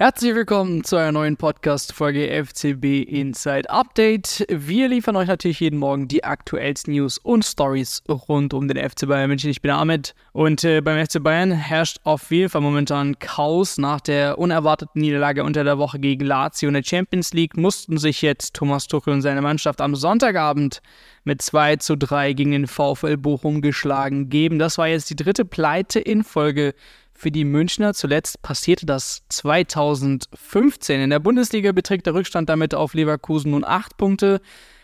Herzlich willkommen zu einer neuen Podcast-Folge FCB Inside Update. Wir liefern euch natürlich jeden Morgen die aktuellsten News und Stories rund um den FC Bayern München. Ich bin Ahmed und äh, beim FC Bayern herrscht auf jeden Fall momentan Chaos. Nach der unerwarteten Niederlage unter der Woche gegen Lazio in der Champions League mussten sich jetzt Thomas Tuchel und seine Mannschaft am Sonntagabend mit 2 zu 3 gegen den VfL Bochum geschlagen geben. Das war jetzt die dritte Pleite in Folge für die Münchner. Zuletzt passierte das 2015. In der Bundesliga beträgt der Rückstand damit auf Leverkusen nun acht Punkte.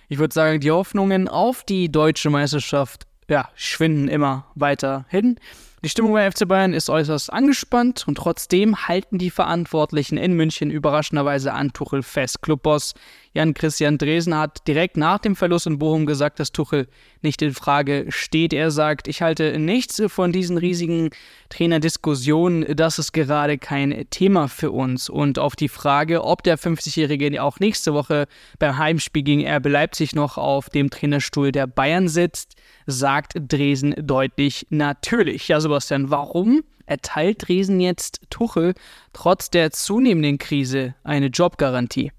Ich würde sagen, die Hoffnungen auf die deutsche Meisterschaft ja, schwinden immer weiter hin. Die Stimmung bei FC Bayern ist äußerst angespannt und trotzdem halten die Verantwortlichen in München überraschenderweise an Tuchel fest. Clubboss Jan-Christian Dresen hat direkt nach dem Verlust in Bochum gesagt, dass Tuchel nicht in Frage steht. Er sagt, ich halte nichts von diesen riesigen Trainerdiskussionen. Das ist gerade kein Thema für uns. Und auf die Frage, ob der 50-Jährige auch nächste Woche beim Heimspiel gegen RB Leipzig noch auf dem Trainerstuhl der Bayern sitzt, sagt Dresen deutlich natürlich. Ja, Sebastian, warum erteilt Dresen jetzt Tuchel trotz der zunehmenden Krise eine Jobgarantie?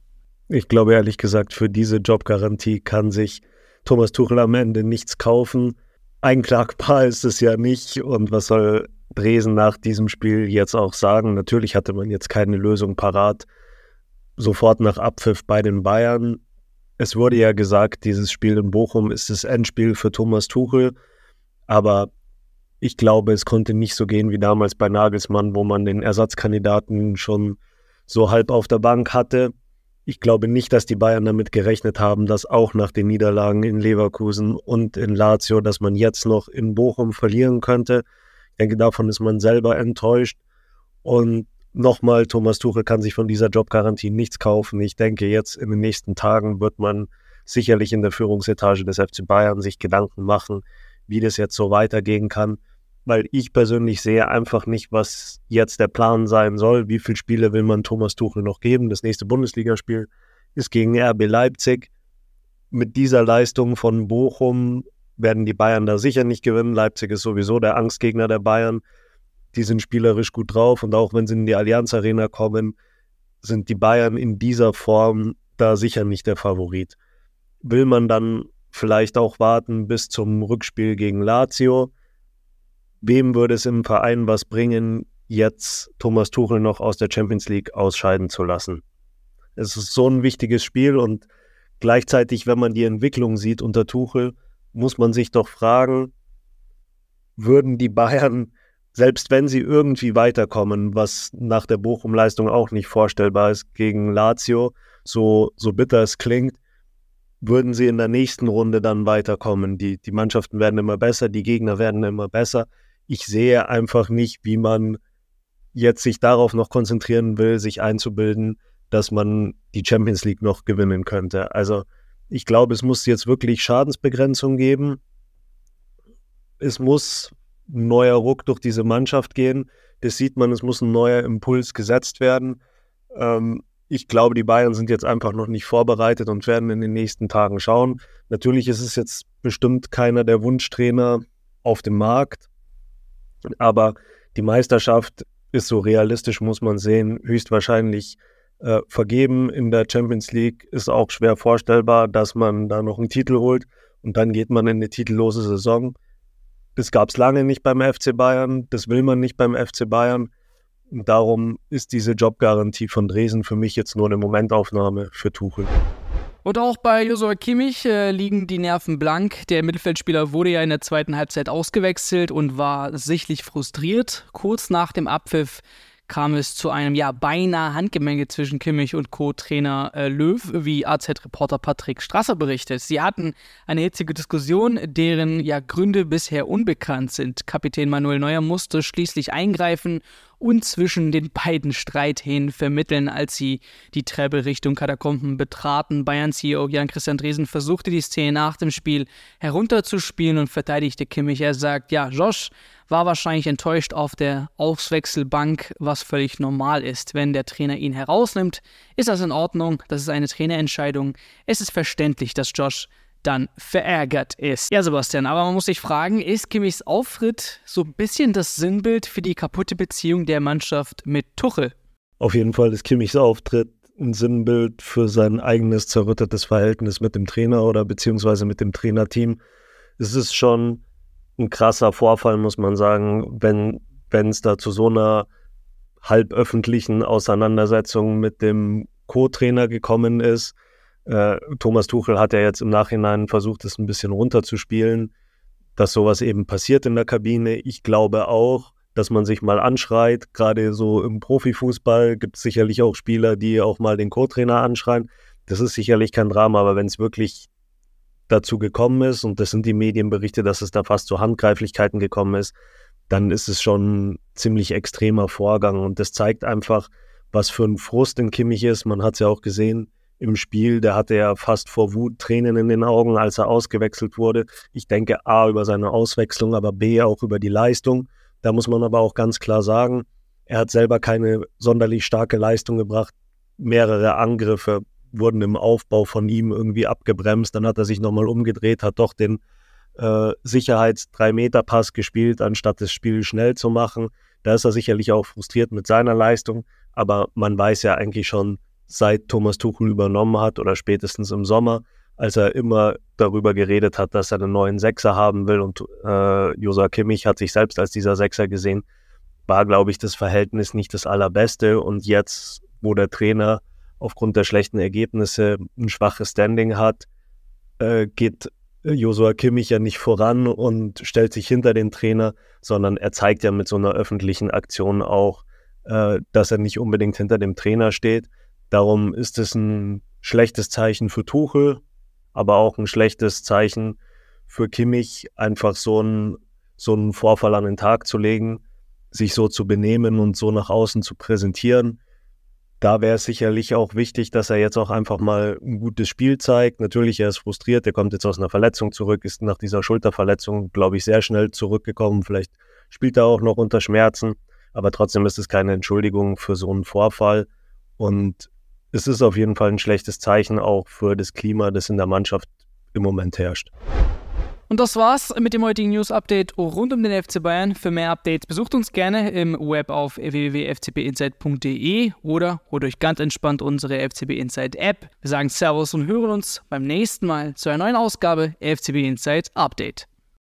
Ich glaube ehrlich gesagt, für diese Jobgarantie kann sich Thomas Tuchel am Ende nichts kaufen. Einklagbar ist es ja nicht. Und was soll Dresen nach diesem Spiel jetzt auch sagen? Natürlich hatte man jetzt keine Lösung parat. Sofort nach Abpfiff bei den Bayern es wurde ja gesagt, dieses Spiel in Bochum ist das Endspiel für Thomas Tuchel, aber ich glaube, es konnte nicht so gehen wie damals bei Nagelsmann, wo man den Ersatzkandidaten schon so halb auf der Bank hatte. Ich glaube nicht, dass die Bayern damit gerechnet haben, dass auch nach den Niederlagen in Leverkusen und in Lazio, dass man jetzt noch in Bochum verlieren könnte. Ich denke, davon ist man selber enttäuscht. Und Nochmal, Thomas Tuchel kann sich von dieser Jobgarantie nichts kaufen. Ich denke, jetzt in den nächsten Tagen wird man sicherlich in der Führungsetage des FC Bayern sich Gedanken machen, wie das jetzt so weitergehen kann. Weil ich persönlich sehe einfach nicht, was jetzt der Plan sein soll. Wie viele Spiele will man Thomas Tuchel noch geben? Das nächste Bundesligaspiel ist gegen RB Leipzig. Mit dieser Leistung von Bochum werden die Bayern da sicher nicht gewinnen. Leipzig ist sowieso der Angstgegner der Bayern die sind spielerisch gut drauf und auch wenn sie in die Allianz Arena kommen, sind die Bayern in dieser Form da sicher nicht der Favorit. Will man dann vielleicht auch warten bis zum Rückspiel gegen Lazio? Wem würde es im Verein was bringen, jetzt Thomas Tuchel noch aus der Champions League ausscheiden zu lassen? Es ist so ein wichtiges Spiel und gleichzeitig, wenn man die Entwicklung sieht unter Tuchel, muss man sich doch fragen, würden die Bayern selbst wenn sie irgendwie weiterkommen, was nach der Bochum-Leistung auch nicht vorstellbar ist gegen Lazio, so, so bitter es klingt, würden sie in der nächsten Runde dann weiterkommen. Die, die Mannschaften werden immer besser, die Gegner werden immer besser. Ich sehe einfach nicht, wie man jetzt sich darauf noch konzentrieren will, sich einzubilden, dass man die Champions League noch gewinnen könnte. Also ich glaube, es muss jetzt wirklich Schadensbegrenzung geben. Es muss neuer Ruck durch diese Mannschaft gehen. Das sieht man, es muss ein neuer Impuls gesetzt werden. Ähm, ich glaube, die Bayern sind jetzt einfach noch nicht vorbereitet und werden in den nächsten Tagen schauen. Natürlich ist es jetzt bestimmt keiner der Wunschtrainer auf dem Markt, aber die Meisterschaft ist so realistisch, muss man sehen, höchstwahrscheinlich äh, vergeben. In der Champions League ist auch schwer vorstellbar, dass man da noch einen Titel holt und dann geht man in eine titellose Saison. Das gab es lange nicht beim FC Bayern, das will man nicht beim FC Bayern. Und darum ist diese Jobgarantie von Dresden für mich jetzt nur eine Momentaufnahme für Tuchel. Und auch bei Josua Kimmich äh, liegen die Nerven blank. Der Mittelfeldspieler wurde ja in der zweiten Halbzeit ausgewechselt und war sichtlich frustriert. Kurz nach dem Abpfiff kam es zu einem ja beinahe Handgemenge zwischen Kimmich und Co-Trainer äh, Löw, wie AZ-Reporter Patrick Strasser berichtet. Sie hatten eine hitzige Diskussion, deren ja Gründe bisher unbekannt sind. Kapitän Manuel Neuer musste schließlich eingreifen und zwischen den beiden Streithähnen vermitteln, als sie die Treppe Richtung Katakomben betraten. Bayern-CEO Jan-Christian Dresen versuchte die Szene nach dem Spiel herunterzuspielen und verteidigte Kimmich. Er sagt, ja, Josh war wahrscheinlich enttäuscht auf der Auswechselbank, was völlig normal ist. Wenn der Trainer ihn herausnimmt, ist das in Ordnung. Das ist eine Trainerentscheidung. Es ist verständlich, dass Josh dann verärgert ist. Ja, Sebastian, aber man muss sich fragen, ist Kimmichs Auftritt so ein bisschen das Sinnbild für die kaputte Beziehung der Mannschaft mit Tuchel? Auf jeden Fall ist Kimmichs Auftritt ein Sinnbild für sein eigenes zerrüttetes Verhältnis mit dem Trainer oder beziehungsweise mit dem Trainerteam. Es ist schon ein krasser Vorfall, muss man sagen, wenn es da zu so einer halböffentlichen Auseinandersetzung mit dem Co-Trainer gekommen ist. Äh, Thomas Tuchel hat ja jetzt im Nachhinein versucht, es ein bisschen runterzuspielen, dass sowas eben passiert in der Kabine. Ich glaube auch, dass man sich mal anschreit. Gerade so im Profifußball gibt es sicherlich auch Spieler, die auch mal den Co-Trainer anschreien. Das ist sicherlich kein Drama, aber wenn es wirklich dazu gekommen ist, und das sind die Medienberichte, dass es da fast zu Handgreiflichkeiten gekommen ist, dann ist es schon ein ziemlich extremer Vorgang. Und das zeigt einfach, was für ein Frust in Kimmich ist. Man hat es ja auch gesehen im Spiel, der hatte ja fast vor Wut Tränen in den Augen, als er ausgewechselt wurde. Ich denke A über seine Auswechslung, aber B auch über die Leistung. Da muss man aber auch ganz klar sagen, er hat selber keine sonderlich starke Leistung gebracht. Mehrere Angriffe wurden im Aufbau von ihm irgendwie abgebremst. Dann hat er sich nochmal umgedreht, hat doch den äh, Sicherheits-3-Meter-Pass gespielt, anstatt das Spiel schnell zu machen. Da ist er sicherlich auch frustriert mit seiner Leistung. Aber man weiß ja eigentlich schon, seit Thomas Tuchel übernommen hat oder spätestens im Sommer, als er immer darüber geredet hat, dass er einen neuen Sechser haben will und äh, Josa Kimmich hat sich selbst als dieser Sechser gesehen, war, glaube ich, das Verhältnis nicht das allerbeste. Und jetzt, wo der Trainer aufgrund der schlechten Ergebnisse ein schwaches Standing hat, äh, geht Josua Kimmich ja nicht voran und stellt sich hinter den Trainer, sondern er zeigt ja mit so einer öffentlichen Aktion auch, äh, dass er nicht unbedingt hinter dem Trainer steht. Darum ist es ein schlechtes Zeichen für Tuchel, aber auch ein schlechtes Zeichen für Kimmich, einfach so einen, so einen Vorfall an den Tag zu legen, sich so zu benehmen und so nach außen zu präsentieren da wäre es sicherlich auch wichtig, dass er jetzt auch einfach mal ein gutes Spiel zeigt. Natürlich, er ist frustriert, er kommt jetzt aus einer Verletzung zurück, ist nach dieser Schulterverletzung, glaube ich, sehr schnell zurückgekommen. Vielleicht spielt er auch noch unter Schmerzen, aber trotzdem ist es keine Entschuldigung für so einen Vorfall. Und es ist auf jeden Fall ein schlechtes Zeichen auch für das Klima, das in der Mannschaft im Moment herrscht. Und das war's mit dem heutigen News-Update rund um den FC Bayern. Für mehr Updates besucht uns gerne im Web auf www.fcbinsight.de oder holt euch ganz entspannt unsere FCB Insight App. Wir sagen Servus und hören uns beim nächsten Mal zu einer neuen Ausgabe FCB Insight Update.